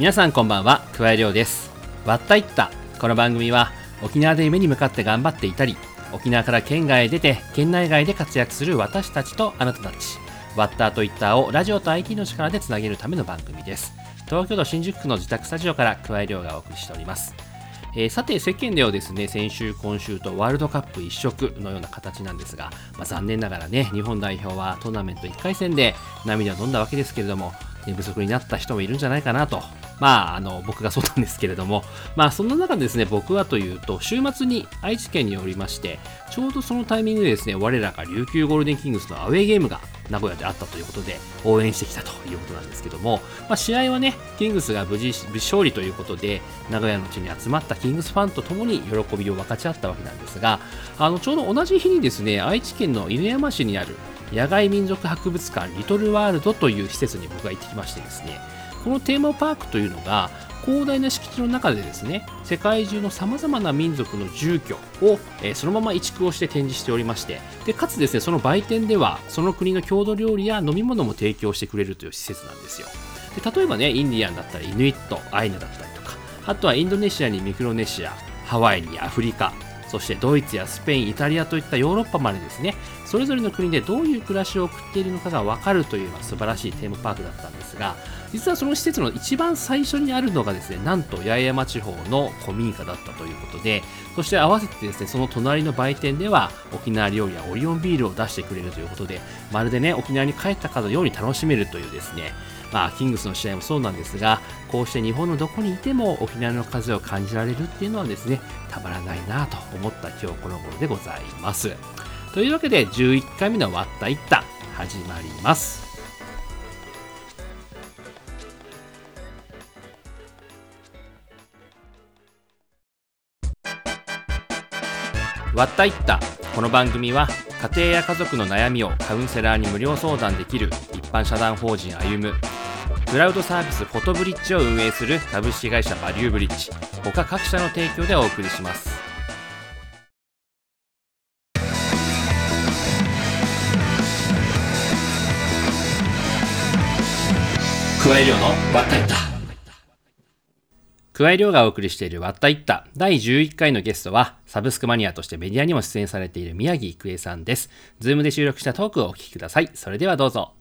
皆さんこんばんは桑井亮です。わったいった。この番組は沖縄で夢に向かって頑張っていたり沖縄から県外へ出て県内外で活躍する私たちとあなたたちワッターとイッターをラジオと IT の力でつなげるための番組です。東京都新宿区の自宅スタジオから桑井亮がお送りしております。えー、さて世間ではですね先週今週とワールドカップ一色のような形なんですが、まあ、残念ながらね日本代表はトーナメント1回戦で涙を飲んだわけですけれども寝不足になった人もいるんじゃないかなとまあ、あの、僕がそうなんですけれども、まあ、そんな中ですね、僕はというと、週末に愛知県におりまして、ちょうどそのタイミングでですね、我らが琉球ゴールデンキングスのアウェーゲームが名古屋であったということで、応援してきたということなんですけども、まあ、試合はね、キングスが無事、無事勝利ということで、名古屋の地に集まったキングスファンと共に喜びを分かち合ったわけなんですが、あの、ちょうど同じ日にですね、愛知県の犬山市にある野外民族博物館リトルワールドという施設に僕が行ってきましてですね、このテーマパークというのが広大な敷地の中でですね世界中のさまざまな民族の住居を、えー、そのまま移築をして展示しておりましてでかつですねその売店ではその国の郷土料理や飲み物も提供してくれるという施設なんですよ。で例えばねインディアンだったりイヌイットアイヌだったりとかあとはインドネシアにミクロネシアハワイにアフリカそしてドイツやスペイン、イタリアといったヨーロッパまでですね、それぞれの国でどういう暮らしを送っているのかがわかるという、まあ、素晴らしいテーマパークだったんですが、実はその施設の一番最初にあるのがですね、なんと八重山地方の古民家だったということで、そして合わせてですね、その隣の売店では沖縄料理やオリオンビールを出してくれるということで、まるでね、沖縄に帰ったかのように楽しめるというですね、まあ、キングスの試合もそうなんですが、こうして日本のどこにいても沖縄の風を感じられるっていうのはですね、たまらないなと思った今日この頃でございます。というわけで、11回目の割ったいった始まります。割ったいった。この番組は家庭や家族の悩みをカウンセラーに無料相談できる一般社団法人歩むクラウドサービスフォトブリッジを運営する株式会社バリューブリッジ他各社の提供でお送りします。加え量のワッタイッタ。加え量がお送りしているワッタイッタ第11回のゲストはサブスクマニアとしてメディアにも出演されている宮城いくえさんです。ズームで収録したトークをお聞きください。それではどうぞ。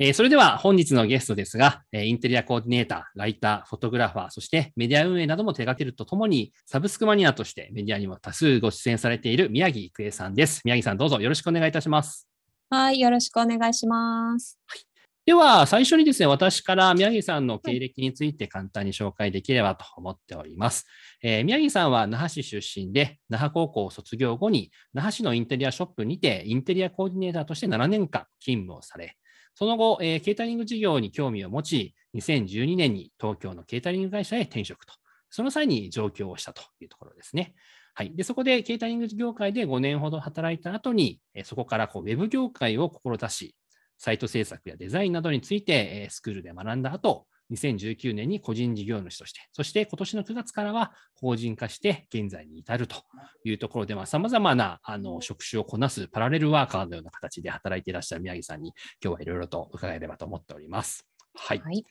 えー、それでは本日のゲストですが、えー、インテリアコーディネーター、ライター、フォトグラファー、そしてメディア運営なども手掛けるとともに、サブスクマニアとしてメディアにも多数ご出演されている宮城いくえさんです。宮城さん、どうぞよろしくお願いいたします。はい、よろしくお願いします。はい、では、最初にですね、私から宮城さんの経歴について簡単に紹介できればと思っております。えー、宮城さんは那覇市出身で、那覇高校を卒業後に、那覇市のインテリアショップにて、インテリアコーディネーターとして7年間勤務をされ、その後、えー、ケータリング事業に興味を持ち、2012年に東京のケータリング会社へ転職と、その際に上京をしたというところですね。はい。で、そこでケータリング業界で5年ほど働いた後に、そこからこうウェブ業界を志し、サイト制作やデザインなどについて、えスクールで学んだ後、2019年に個人事業主として、そして今年の9月からは法人化して現在に至るというところで、さまざ、まなあの職種をこなすパラレルワーカーのような形で働いていらっしゃる宮城さんに、今日はいろいろと伺えればと思っております。はい。はい、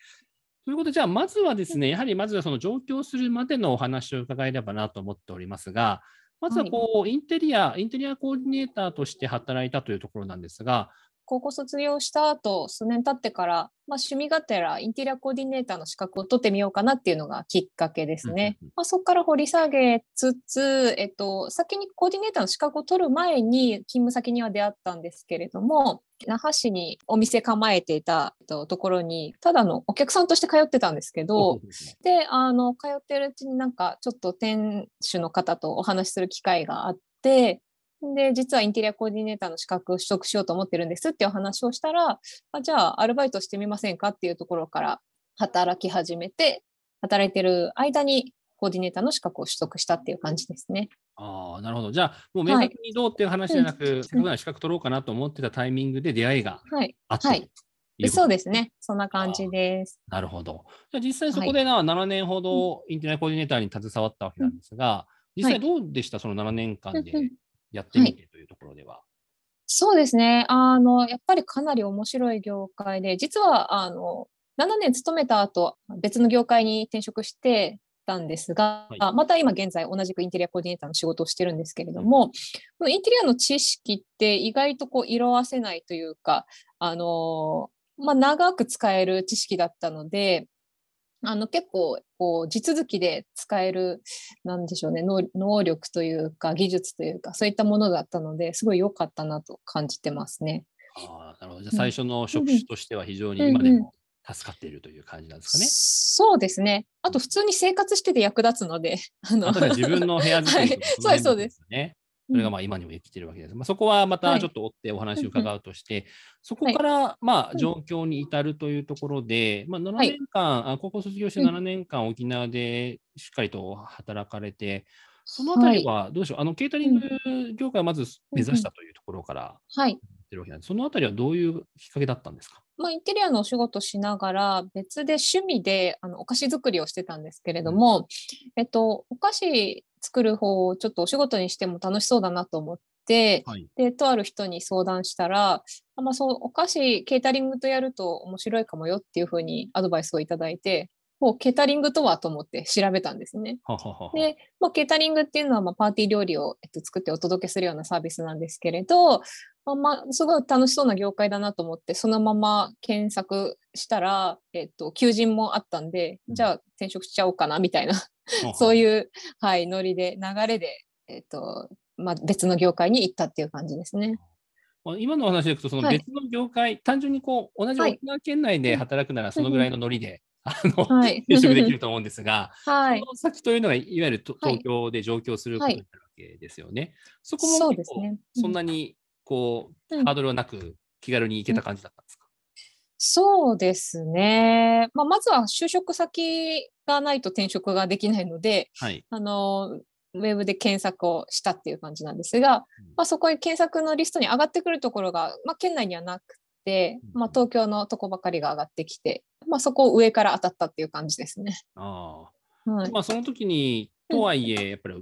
ということで、じゃあ、まずはですね、やはりまずはその上京するまでのお話を伺えればなと思っておりますが、まずはこう、はい、インテリア、インテリアコーディネーターとして働いたというところなんですが、高校卒業した後、数年経ってから、まあ、趣味がてらインテリアコーディネーターの資格を取ってみようかなっていうのがきっかけですね。まあ、そこから掘り下げつつ、えっと、先にコーディネーターの資格を取る前に勤務先には出会ったんですけれども、那覇市にお店構えていたところに、ただのお客さんとして通ってたんですけど、で、あの、通ってるうちになんかちょっと店主の方とお話しする機会があって、で、実はインテリアコーディネーターの資格を取得しようと思ってるんですっていう話をしたら、あじゃあアルバイトしてみませんかっていうところから働き始めて、働いてる間にコーディネーターの資格を取得したっていう感じですね。ああ、なるほど。じゃあ、もう明確にどうっていう話じゃなく、はい、せっかくな資格取ろうかなと思ってたタイミングで出会いがあった、はい、はい、そうですね。そんな感じです。なるほど。じゃあ実際そこでな、はい、7年ほどインテリアコーディネーターに携わったわけなんですが、実際どうでした、その7年間でやってみてというところでは。はい、そうですね。あの、やっぱりかなり面白い業界で、実は、あの、7年勤めた後、別の業界に転職してたんですが、はいまた今現在同じくインテリアコーディネーターの仕事をしてるんですけれども、このインテリアの知識って意外とこう色あせないというか、あのーまあ、長く使える知識だったので、あの結構こう地続きで使えるなんでしょうね能能力というか技術というかそういったものだったのですごい良かったなと感じてますね。ああ、なるほど。じゃ最初の職種としては非常にうん今でも助かっているという感じなんですかね。そうですね。あと普通に生活してて役立つので、あの自分の部屋作りとかはいその辺もそうです。それがまあ今にも生きてるわけです。まあ、そこはまたちょっと追ってお話を伺うとして、そこからまあうん。状況に至るというところで、まあ、7はい。年間、あ高校卒業してうん。7年間沖縄でしっかりと働かれて、そのあたりはどうでしょう、あのケータリング業界をまず目指したというところからはい。やってるわけなんです。そのあたりはどういうきっかけだったんですか？まあ、インテリアのお仕事しながら別で趣味であのお菓子作りをしてたんですけれども、えっと、お菓子作る方をちょっとお仕事にしても楽しそうだなと思って、はい。でとある人に相談したら、あまあ、そうお菓子ケータリングとやると面白いかもよっていうふうにアドバイスをいただいてもうケータリングとはと思って調べたんですね。ははははで、まあ、ケータリングっていうのは、まあ、パーティー料理を、えっと、作ってお届けするようなサービスなんですけれど、まあまあ、すごい楽しそうな業界だなと思って、そのまま検索したら、えっと、求人もあったんで、じゃあ転職しちゃおうかなみたいな、そうう。いう、はい、ノリで、流れで、えっと、まあ、別の業界に行ったっていう感じですね。まあ今のお話でいくと、そのはい別の業界、単純にこう同じはい沖縄県内で働くなら、そのぐらいのノリで、あの、はい。転職できると思うんですが、はいそ。の先というのが、いわゆる東京で上京することになるわけですよね。そこもそう結構ですね。そんなにこう、うんハードルはなく、気軽に行けた感じだったんですか、そうですね。まあ、まずは就職先がないと転職ができないので、はい。あの、ウェブで検索をしたっていう感じなんですが、まあ、そこに検索のリストに上がってくるところが、まあ、県内にはなくまあ、東京のとこばかりが上がってきて、まあ、そこを上から当たったっていう感じですね。ああ。はい。まあ、その時に、とはいえ、やっぱり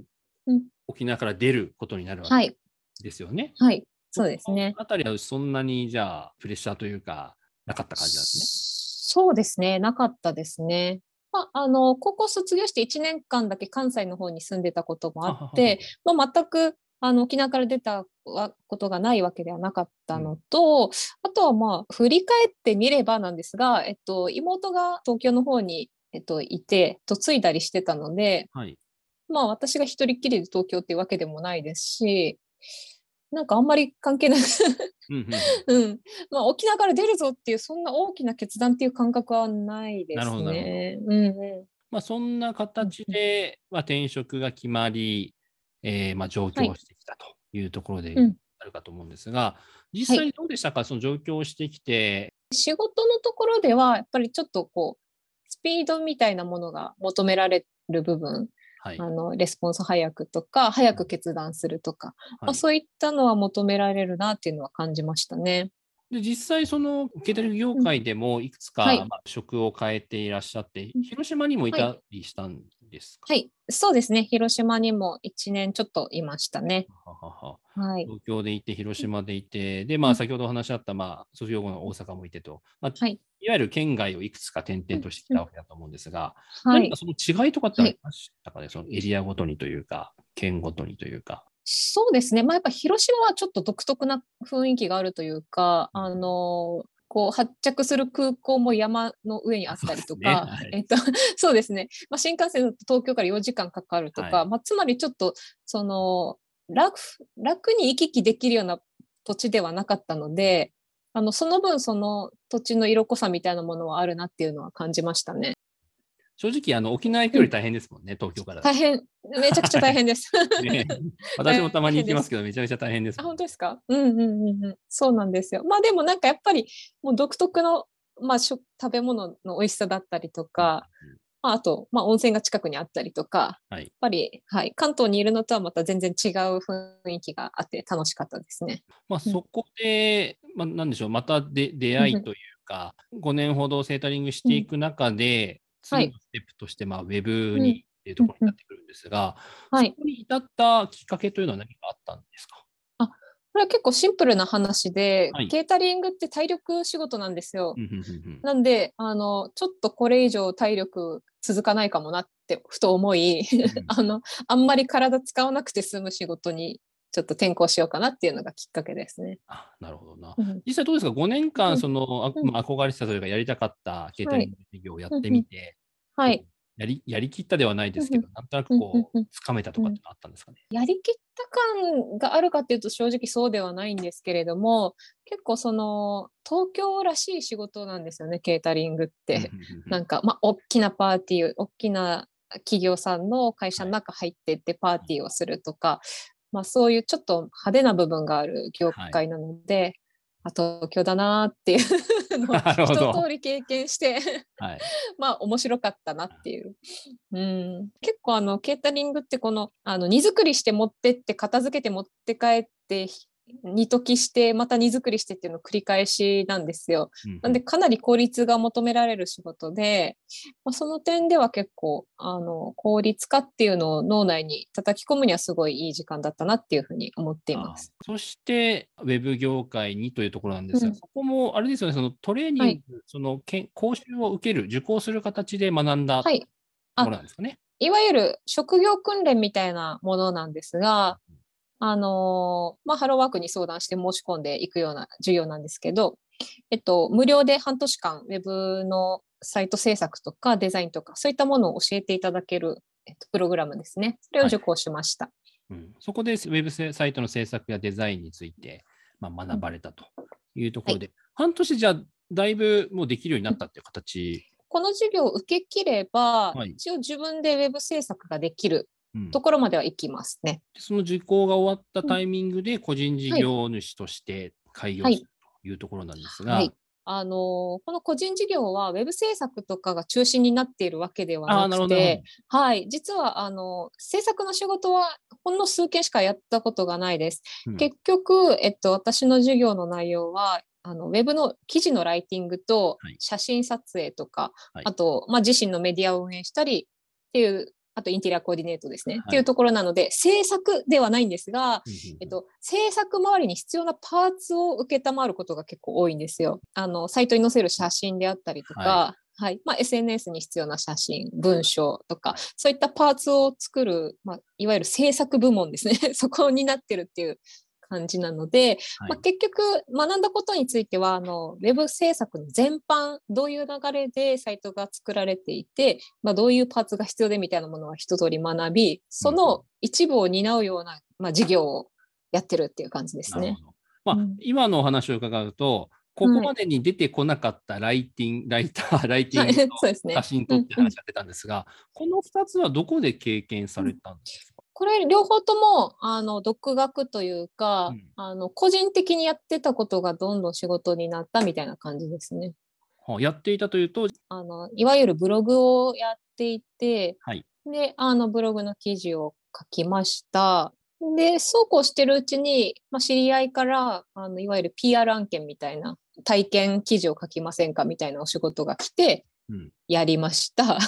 うん沖縄から出ることになるわはい。けですよね。はい。そうですね。あたりはそんなにじゃあ、プレッシャーというか、なかった感じなんですね？そうですね。なかったですね。まあ、あの、高校卒業して1年間だけ関西の方に住んでたこともあって、まあ、全くあの沖縄から出たわことがないわけではなかったのと、あとはまあ振り返ってみればなんですが、えっと、妹が東京の方に、えっと、いて嫁いだりしてたので、はい。まあ、私が一人っきりで東京っていうわけでもないですしなんかあんまり関係なく、うんうんうん。まあ、沖縄から出るぞっていうそんな大きな決断っていう感覚はないですね。うんうん。まあ、そんな形で、まあ、転職が決まり、えーまあ、上京してきたというところでうん。あるかと思うんですが、実際どうでしたか、その上京してきて、仕事のところではやっぱりちょっとこうスピードみたいなものが求められる部分はい。あのレスポンス早くとか早く決断するとか、まあ、そういったのは求められるなっていうのは感じましたね。で実際、そのケータリング業界でもいくつか、はい。まあ、職を変えていらっしゃって、広島にもいたりしたんですか、はい、そうですね。広島にも1年ちょっといましたね。はははは。い。東京でいて、広島でいて、で、まあ、うん先ほどお話しあった、まあ、卒業後の大阪もいてと、まあはい。いわゆる県外をいくつか転々としてきたわけだと思うんですが、はい。何か。その違いとかってありましたかね、そのエリアごとにというか、県ごとにというか。そうですね。まあ、やっぱ広島はちょっと独特な雰囲気があるというか、あのこう発着する空港も山の上にあったりとか、そうですね。はい。えっと、そうですね、まあ、新幹線だと東京から4時間かかるとか、はい。まあ、つまりちょっとその楽楽に行き来できるような土地ではなかったので、あのその分その土地の色濃さみたいなものはあるなっていうのは感じましたね。正直、あの沖縄行くより大変ですもんね、東京からだ大変、めちゃくちゃ大変です。と ね。私もたまに行きますけど、めちゃめちゃ大変ですあ。本当ですか？うんうんうんうん。そうなんですよ。まあでもなんかやっぱりもう独特の、まあ、食食べ物の美味しさだったりとか、まあ、あと、まあ、温泉が近くにあったりとか、はいやっぱり、はい、関東にいるのとはまた全然違う雰囲気があって楽しかったですね。まあ、そこで、まあ、なんでしょう、またで出会いというか、5年ほどセータリングしていく中で、はい次のステップとして、まあ、ウェブにっていうところになってくるんですが、はい。そ。こに至ったきっかけというのは何かあったんですか？まこれは結構シンプルな話で、はい。ケータリングって体力仕事なんですよ。なんで、あの、ちょっとこれ以上体力続かないかもなってふと思い、あの、あんまり体使わなくて済む仕事にちょっと転向しようかなっていうのがきっかけですね。あなるほどな。うん実際どうですか ?5 年うん間、その、あうんまあ憧れてたというか、やりたかったケータリング事業をやってみて、はい。やりやりきったではないですけど、なんとなくうんこうつかめたとかってのあったんですかね？やりきった感があるかっていうと正直そうではないんですけれども、結構その東京らしい仕事なんですよね、ケータリングって。なんか、まあ、大きなパーティー、大きな企業さんの会社の中入ってってパーティーをするとか、まあ、そういうちょっと派手な部分がある業界なので、あ東京だなーっていう のを一通り経験してはい。まあ面白かったなっていう。うん、結構あのケータリングってこのあの荷造りして持ってって片付けて持って帰って煮溶きしてまた荷造りしてっていうのを繰り返しなんですよ。なんでかなり効率が求められる仕事で、まあ、その点では結構あの効率化っていうのを脳内に叩き込むにはすごいいい時間だったなっていうふうに思っています。あそして、ウェブ業界にというところなんですが、うんそこもあれですよね、そのトレーニング、はいそのけん講習を受ける、受講する形で学んだとはい。こあろなんですかね？いわゆる職業訓練みたいなものなんですが、あのーまあ、ハローワークに相談して申し込んでいくような授業なんですけど、えっと、無料で半年間、ウェブのサイト制作とかデザインとか、そういったものを教えていただける、えっと、プログラムですね。それを受講しました。うん、そこでウェブせサイトの制作やデザインについて、まあ、学ばれたというところで、半年じゃだいぶもうできるようになったっていう形？この授業を受け切れば、はい一応自分でウェブ制作ができるうんところまでは行きますね。その受講が終わったタイミングで個人事業主として開業するというところなんですが、はい。あのーこの個人事業はウェブ制作とかが中心になっているわけであはあ、なくて、はい、実はあの制作の仕事はほんの数件しかやったことがないです。うん。結局、えっと、私の授業の内容はあのウェブの記事のライティングとはい。写真撮影とか、はい。あと、まあ、自身のメディアを運営したりっていうあとインテリアコーディネートですね、はい。っていうところなので制作ではないんですが、えっと、制作周りに必要なパーツを受けたまわることが結構多いんですよ。あのサイトに載せる写真であったりとか、ははい。まあ、SNS に必要な写真、文章とか、はいそういったパーツを作る、まあ、いわゆる制作部門ですね。そこになってるっていう感じなので、はい。まあ、結局学んだことについてはあのウェブ制作の全般どういう流れでサイトが作られていて、まあ、どういうパーツが必要でみたいなものは一通り学びその一部を担うような、まあ、事業をやってるっていう感じですね。まあ、うん。今のお話を伺うと、ここまでに出てこなかったライティング、ライター、ライティングと写真とって話が出たんですが、この2つはどこで経験されたんですか、これ両方ともあの独学というか、うんあの個人的にやってたことがどんどん仕事になったみたいな感じですね。はあやっていたというと、あのいわゆるブログをやっていて、はいであのブログの記事を書きました。でそうこうしてるうちに、まあ、知り合いからあのいわゆる PR 案件みたいな体験記事を書きませんかみたいなお仕事が来てうんやりました。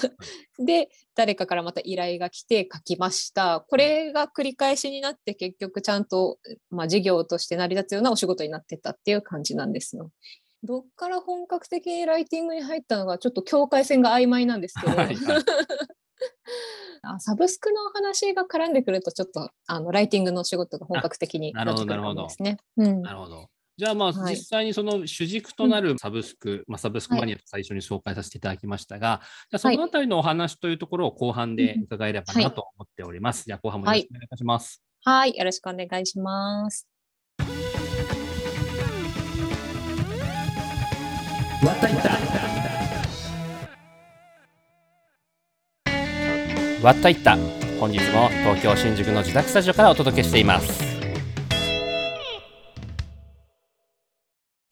で誰かからまた依頼が来て書きました。これが繰り返しになって結局ちゃんと、まあ、事業として成り立つようなお仕事になってたっていう感じなんですよ。どっから本格的にライティングに入ったのがちょっと境界線が曖昧なんですけど、はいはい あサブスクの話が絡んでくるとちょっとあのライティングの仕事が本格的にあなってくるなるほどかもですね。うんなるほど。じゃあまあはい。実際にその主軸となるサブスク、まあ、サブスクマニアと最初に紹介させていただきましたが、じゃあそのあたりのお話というところを後半で伺えればなと思っております。じゃあ後半もよろしくお願いいたします。はい、よろしくお願いします。わったいった。わったいった。本日も東京新宿の自宅スタジオからお届けしています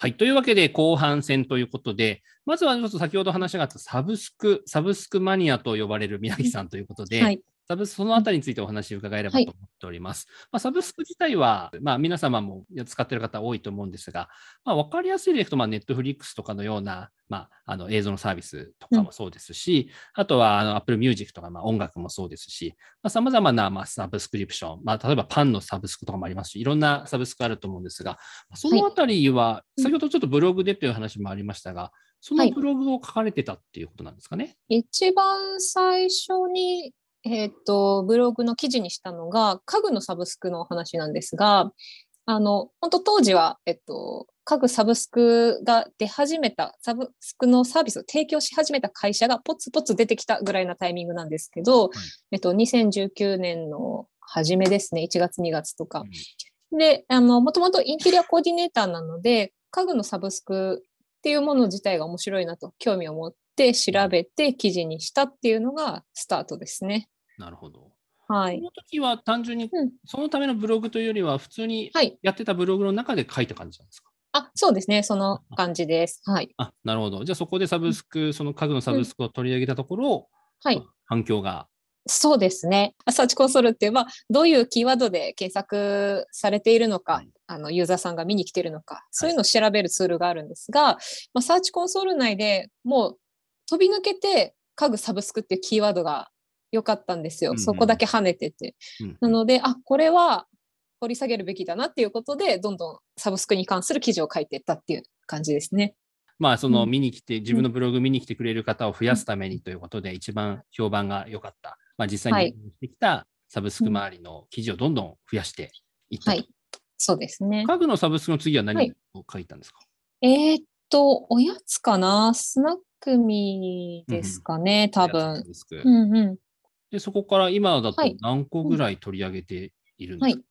はい。というわけで後半戦ということでまずはちょっと先ほど話があったサブスクサブスクマニアと呼ばれる宮城さんということで、はい、サブスそのあたりについてお話を伺えればと思っております。はい、まあ、サブスク自体は、まあ、皆様も使っている方多いと思うんですが、まあ、分かりやすいでいくと、まあ、ネットフリックスとかのような、まあ、あの映像のサービスとかもそうですし、うん、あとはあの Apple Music とか、まあ、音楽もそうですし、さまざ、まな、まあ、サブスクリプション、まあ、例えばパンのサブスクとかもありますし、いろんなサブスクあると思うんですが、そのあたりは、はい、先ほどちょっとブログでという話もありましたが、そのブログを書かれてたっていうことなんですかね？はい、一番最初にえっ、ー、と、ブログの記事にしたのが、家具のサブスクの話なんですが、あの、本当当時は、えっと、家具サブスクが出始めた、サブスクのサービスを提供し始めた会社がポツポツ出てきたぐらいなタイミングなんですけど、はい、えっと、2019年の初めですね、1月2月とか。うん、で、あの、もともとインテリアコーディネーターなので、家具のサブスクっていうもの自体が面白いなと興味を持って調べて記事にしたっていうのがスタートですね。なるほど。はい。その時は単純に、そのためのブログというよりは、普通にやってたブログの中で書いた感じなんですか、はい、あ、そうですね。その感じです。はい。あ、なるほど。じゃあそこでサブスク、その家具のサブスクを取り上げたところ、はい。反響が。そうですね。サーチコンソールっていう、まあ、どういうキーワードで検索されているのか、はい、あのユーザーさんが見に来ているのか、そういうのを調べるツールがあるんですが、はい、まあ、サーチコンソール内でもう飛び抜けて家具サブスクっていうキーワードが良かったんですよ。そこだけ跳ねてて。なので、あ、これは掘り下げるべきだなっていうことで、どんどんサブスクに関する記事を書いていったっていう感じですね。まあ、その見に来て、自分のブログ見に来てくれる方を増やすためにということで、一番評判が良かった。まあ、実際にしてきたサブスク周りの記事をどんどん増やしていった、はい。そうですね。家具のサブスクの次は何を書いたんですか、はい、えー、っと、おやつかな？スナックミーですかね、うん、多分。うんうん。で、そこから今だと何個ぐらい取り上げているんですか、はいうん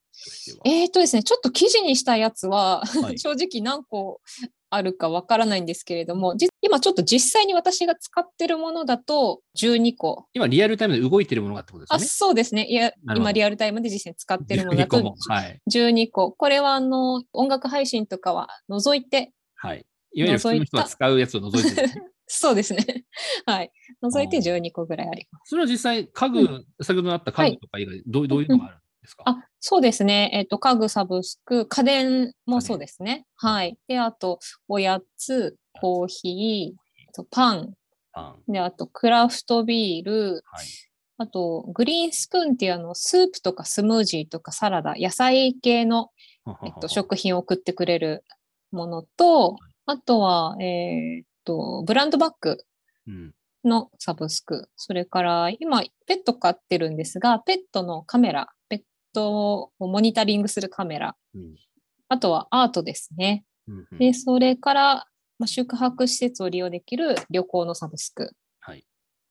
えー、っとですね、ちょっと記事にしたやつは、はい、正直何個あるかわからないんですけれども、今ちょっと実際に私が使ってるものだと12個。今リアルタイムで動いてるものがってことですね？あそうですね。いや今リアルタイムで実際に使ってるものだと12個。はい、これはあの音楽配信とかは除いて。はい。いわゆる普通の人が使うやつを除いて、ね、そうですね。はい。除いて12個ぐらいあります。それは実際、家具、うん、先ほどあった家具とか以外、どうどういうのがあるんですか、あそうですね。えっ、ー、と、家具、サブスク、家電もそうですね。はい。で、あと、おやつ、コーヒー、パン。パンで、あと、クラフトビール。はい、あと、グリーンスプーンっていうあの、スープとかスムージーとかサラダ、野菜系の、えっと、食品を送ってくれるものと、あとは、えー、と、ブランドバッグのサブスク、うん、それから今、ペット飼ってるんですが、ペットのカメラ、ペットをモニタリングするカメラ、うん、あとはアートですね。うんうん、で、それから、まあ、宿泊施設を利用できる旅行のサブスク。はい。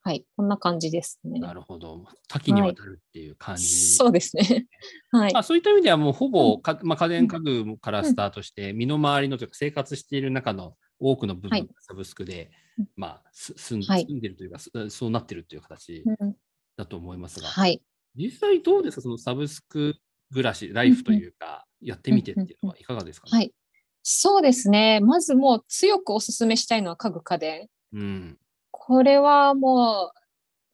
はい、こんな感じですね。なるほど。多岐にわたるっていう感じ、はい、そうですね。はい。まあ、そういった意味ではもうほぼか、まあ、家電家具からスタートして、身の回りのというか生活している中の多くの部分がサブスクで、はい、まあ、住ん住んでるというか、そうなってるという形だと思いますが、はい、実際どうですか、そのサブスク暮らし、ライフというか、やってみてっていうのはいかがですか、ね、はい。そうですね。まずもう強くお勧めしたいのは家具家電。うん、これはも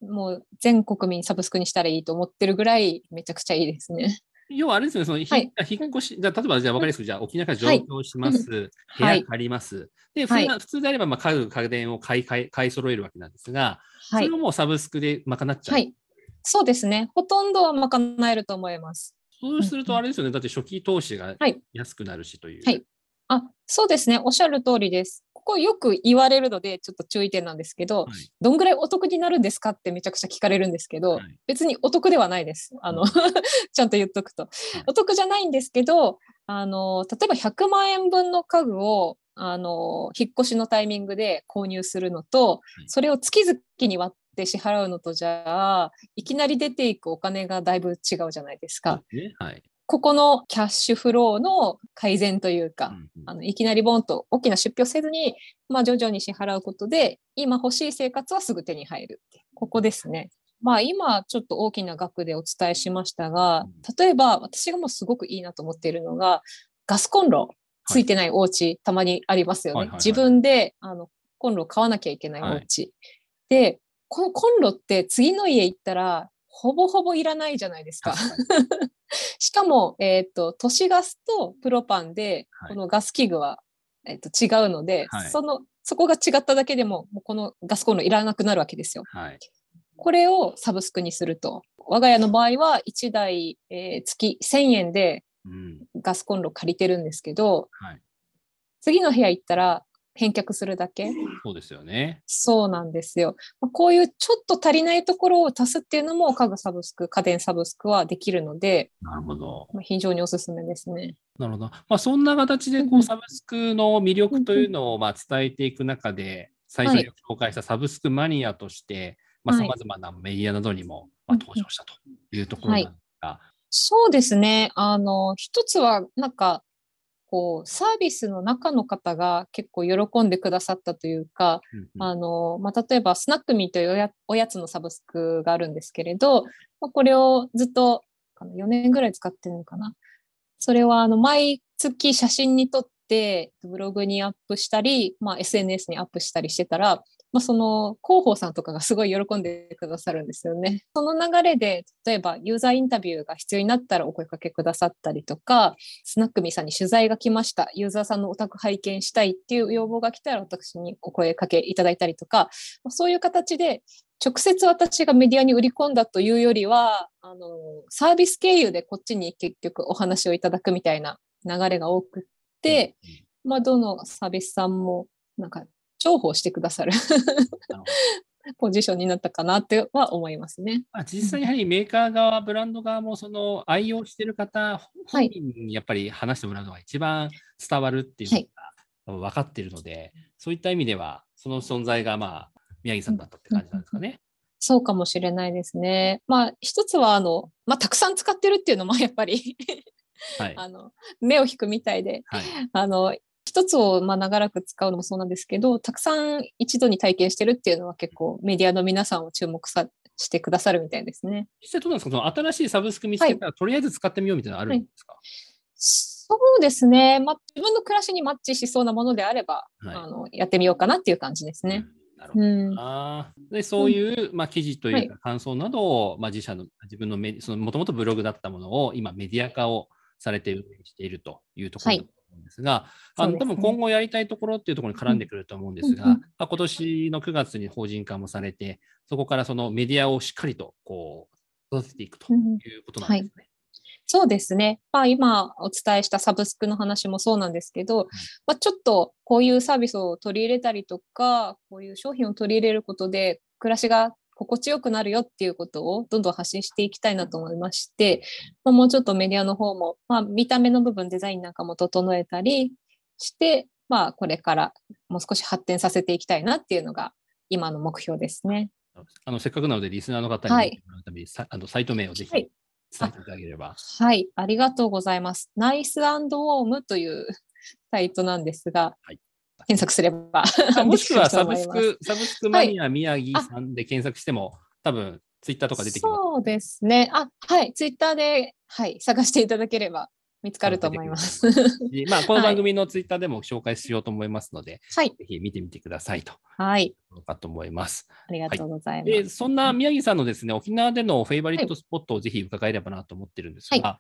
う、もう全国民サブスクにしたらいいと思ってるぐらいめちゃくちゃいいですね。要はあれですね、その、はい、引っ越し、じゃ例えばじゃあ分かりやすく、じゃあ沖縄から上京します、はい、部屋借ります。で、普通普通であれば、まあ、家具、家電を買い、買い、買い揃えるわけなんですが、それをもうサブスクで賄っちゃう。はい。そうですね。ほとんどは賄えると思います。そうするとあれですよね、だって初期投資が安くなるしという。はい。あ、そうですね。おっしゃる通りです。ここよく言われるので、ちょっと注意点なんですけど、はい、どんぐらいお得になるんですかってめちゃくちゃ聞かれるんですけど、はい、別にお得ではないです。あの、ちゃんと言っとくと。お得じゃないんですけど、あの、例えば100万円分の家具を、あの、引っ越しのタイミングで購入するのと、それを月々に割って支払うのとじゃあ、いきなり出ていくお金がだいぶ違うじゃないですか。はい、ここのキャッシュフローの改善というか、うんうん、あのいきなりボンと大きな出費をせずに、まあ、徐々に支払うことで、今欲しい生活はすぐ手に入る。ここですね。まあ今ちょっと大きな額でお伝えしましたが、例えば私がもうすごくいいなと思っているのが、ガスコンロついてないお家、はい、たまにありますよね。はいはいはい、自分であのコンロを買わなきゃいけないお家、はい、で、このコンロって次の家行ったらほぼほぼいらないじゃないですか。確かに しかも、えっ、と、都市ガスとプロパンでは、いこのガス器具は、えっと違うので、はいその、そこが違っただけでも、もうこのガスコンロいらなくなるわけですよ。はい。これをサブスクにすると。我が家の場合は1台、えー月1000円でうん。ガスコンロ借りてるんですけど、はい。次の部屋行ったら返却するだけ。そうですよね。そうなんですよ。まあこういうちょっと足りないところを足すっていうのも家具サブスク、家電サブスクはできるので、なるほど。まあ非常におすすめですね。なるほど。まあ、そんな形でこうサブスクの魅力というのをまあ伝えていく中で、最初に紹介したサブスクマニアとして、まあ、はい様々なメディアなどにもまあ登場したというところなんですが、そうですね。あの、一つは、なんか、こう、サービスの中の方が結構喜んでくださったというか、うんうんあの、まあ、例えば、スナックミーというおやおやつのサブスクがあるんですけれど、まあ、これをずっとあの4年ぐらい使ってるのかな。それは、あの、毎月写真に撮って、ブログにアップしたり、まあ、SNS にアップしたりしてたら、まあ、その広報さんとかがすごい喜んでくださるんですよね。その流れで、例えばユーザーインタビューが必要になったらお声かけくださったりとか、スナックミーさんに取材が来ました。ユーザーさんのお宅拝見したいっていう要望が来たら私にお声かけいただいたりとか、まあそういう形で直接私がメディアに売り込んだというよりは、あの、サービス経由でこっちに結局お話をいただくみたいな流れが多くって、まあ、どのサービスさんもなんか重宝してくださるポジションになったかなっては思いますね。まあ、実際にやはりメーカー側、ブランド側もその愛用している方、はい本人にやっぱり話してもらうのが一番伝わるっていうのが多分分かっているので、そういった意味では、その存在がまあ宮城さんだったって感じなんですかね。そうかもしれないですね。まあ、一つは、あの、まあ、たくさん使ってるっていうのもやっぱりはい。あの、目を引くみたいで、はい。あの、一つをまあ長らく使うのもそうなんですけど、たくさん一度に体験してるっていうのは結構メディアの皆さんを注目さしてくださるみたいですね。実際どうなんですか？その新しいサブスク見つけたら、とりあえず使ってみようみたいなのあるんですか、そうですね。まあ、自分の暮らしにマッチしそうなものであれば、はい。あのやってみようかなっていう感じですね。うん。なるほど。うん。でそういう、まあ、記事というか感想などを、まあ、自社の自分のメそのもともとブログだったものを今メディア化をされて運営しているというところうんですが、あのね。分今後やりたいところっていうところに絡んでくると思うんですが、うんうん。まあ、今年の9月に法人化もされて、そこからそのメディアをしっかりとこう育てていくということなんですね。そうですね。まあ、今お伝えしたサブスクの話もそうなんですけど、まあ、ちょっとこういうサービスを取り入れたりとか、こういう商品を取り入れることで、暮らしが心地よくなるよっていうことをどんどん発信していきたいなと思いまして、まあ、もうちょっとメディアの方も、まあ、見た目の部分、デザインなんかも整えたりして、まあ、これからもう少し発展させていきたいなっていうのが今の目標ですね。あのせっかくなので、リスナーの方にはい見てもらうために、さあのサイト名をぜひはい伝えていただければ。はい、ありがとうございます。ナイスウォームというサイトなんですが、はい検索すればあ もしくはサブスク、サブスクマニア宮城さんで検索しても、多分ツイッターとか出てきます。そうですね。あ、はい、ツイッターで、はい、探していただければ見つかると思います。で まあ、この番組のツイッターでも紹介しようと思いますので、はい、ぜひ見てみてくださいと。はい、かと思います。ありがとうございます。で、そんな宮城さんのですね、沖縄でのフェイバリットスポットをぜひ伺えればなと思ってるんですが、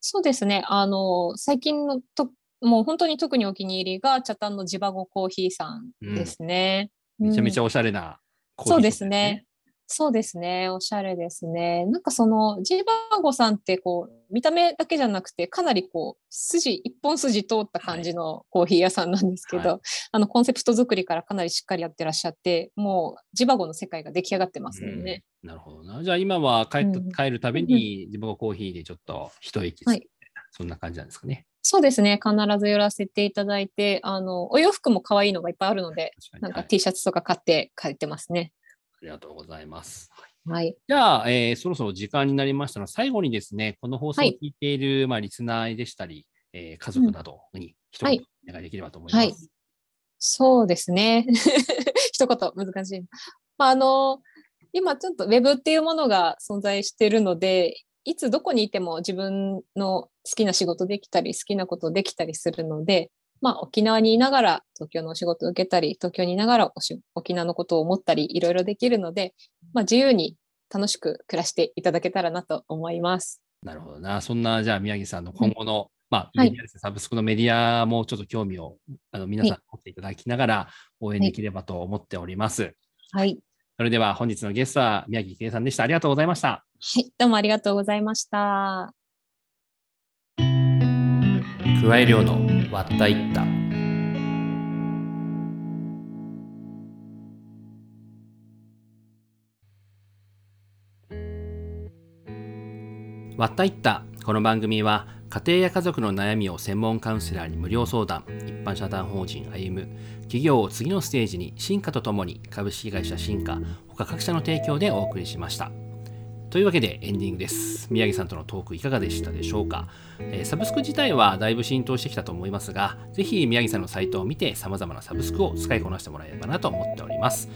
そうですね。あの、最近のと、もう本当に特にお気に入りが、チャタンのジバゴコーヒーさんですね。ゃ、めちゃめちゃおしゃれなコーヒーそうですね。そうですね。おしゃれですね。なんかその、ジバゴさんってこう、見た目だけじゃなくて、かなりこう、筋、一本筋通った感じのコーヒー屋さんなんですけど、はいあの、コンセプト作りからかなりしっかりやってらっしゃって、もう、ジバゴの世界が出来上がってますよね。うんなるほどな。じゃあ今は帰帰るたびに自分がコーヒーでちょっと一息つくみたいな、そんな感じなんですかね。そうですね。必ず寄らせていただいて、あの、お洋服も可愛いのがいっぱいあるので。なんかはい T シャツとか買って帰ってますね。ありがとうございます。はいはい。じゃあ、えーそろそろ時間になりましたので、最後にですね、この放送を聞いている、まあ、リスナーでしたり、えー家族などに一言お願いできればと思います。はいそうですね。一言難しい。まあ、あの、今ちょっと Web っていうものが存在しているので、いつどこにいても自分の好きな仕事できたり、好きなことできたりするので、まあ、沖縄にいながら東京のお仕事を受けたり、東京にいながら沖縄のことを思ったり、いろいろできるので、まあ、自由に楽しく暮らしていただけたらなと思います。なるほどな。そんな、じゃあ宮城さんの今後の、まあ、メディアですね、サブスクのメディアもちょっと興味をあの皆さん持っていただきながら応援できればと思っております。はい。それでは本日のゲストは宮城圭さんでした。ありがとうございました。はい、どうもありがとうございました。加え量の割ったいった。割ったいった。この番組は家庭や家族の悩みを専門カウンセラーに無料相談。一般社団法人歩む。企業を次のステージに進化とともに株式会社進化。他各社の提供でお送りしました。というわけでエンディングです。宮城さんとのトークいかがでしたでしょうか、えー、サブスク自体はだいぶ浸透してきたと思いますがぜひ宮城さんのサイトを見て様々なサブスクを使いこなしてもらえればなと思っております。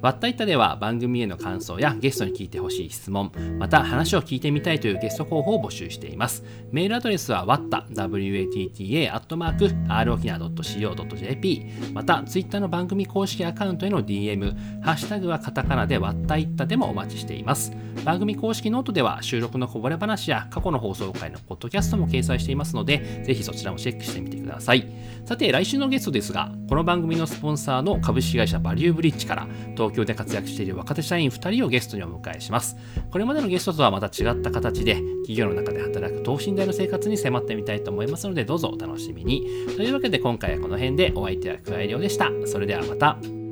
わったいったでは番組への感想やゲストに聞いてほしい質問、また話を聞いてみたいというゲスト候補を募集しています。メールアドレスは watta, watta.rokina.co.jp また、ツイッターの番組公式アカウントへの DM、ハッシュタグはカタカナでワッタイッタでもお待ちしています。番組公式ノートでは収録のこぼれ話や過去の放送回のポッドキャストも掲載していますので、ぜひそちらもチェックしてみてください。さて、来週のゲストですが、この番組のスポンサーの株式会社バリューブリッジから東東京で活躍している若手社員2人をゲストにお迎えします。これまでのゲストとはまた違った形で、企業の中で働く等身大の生活に迫ってみたいと思いますので、どうぞお楽しみに。というわけで今回はこの辺でお相手は桑井亮でした。それではまた。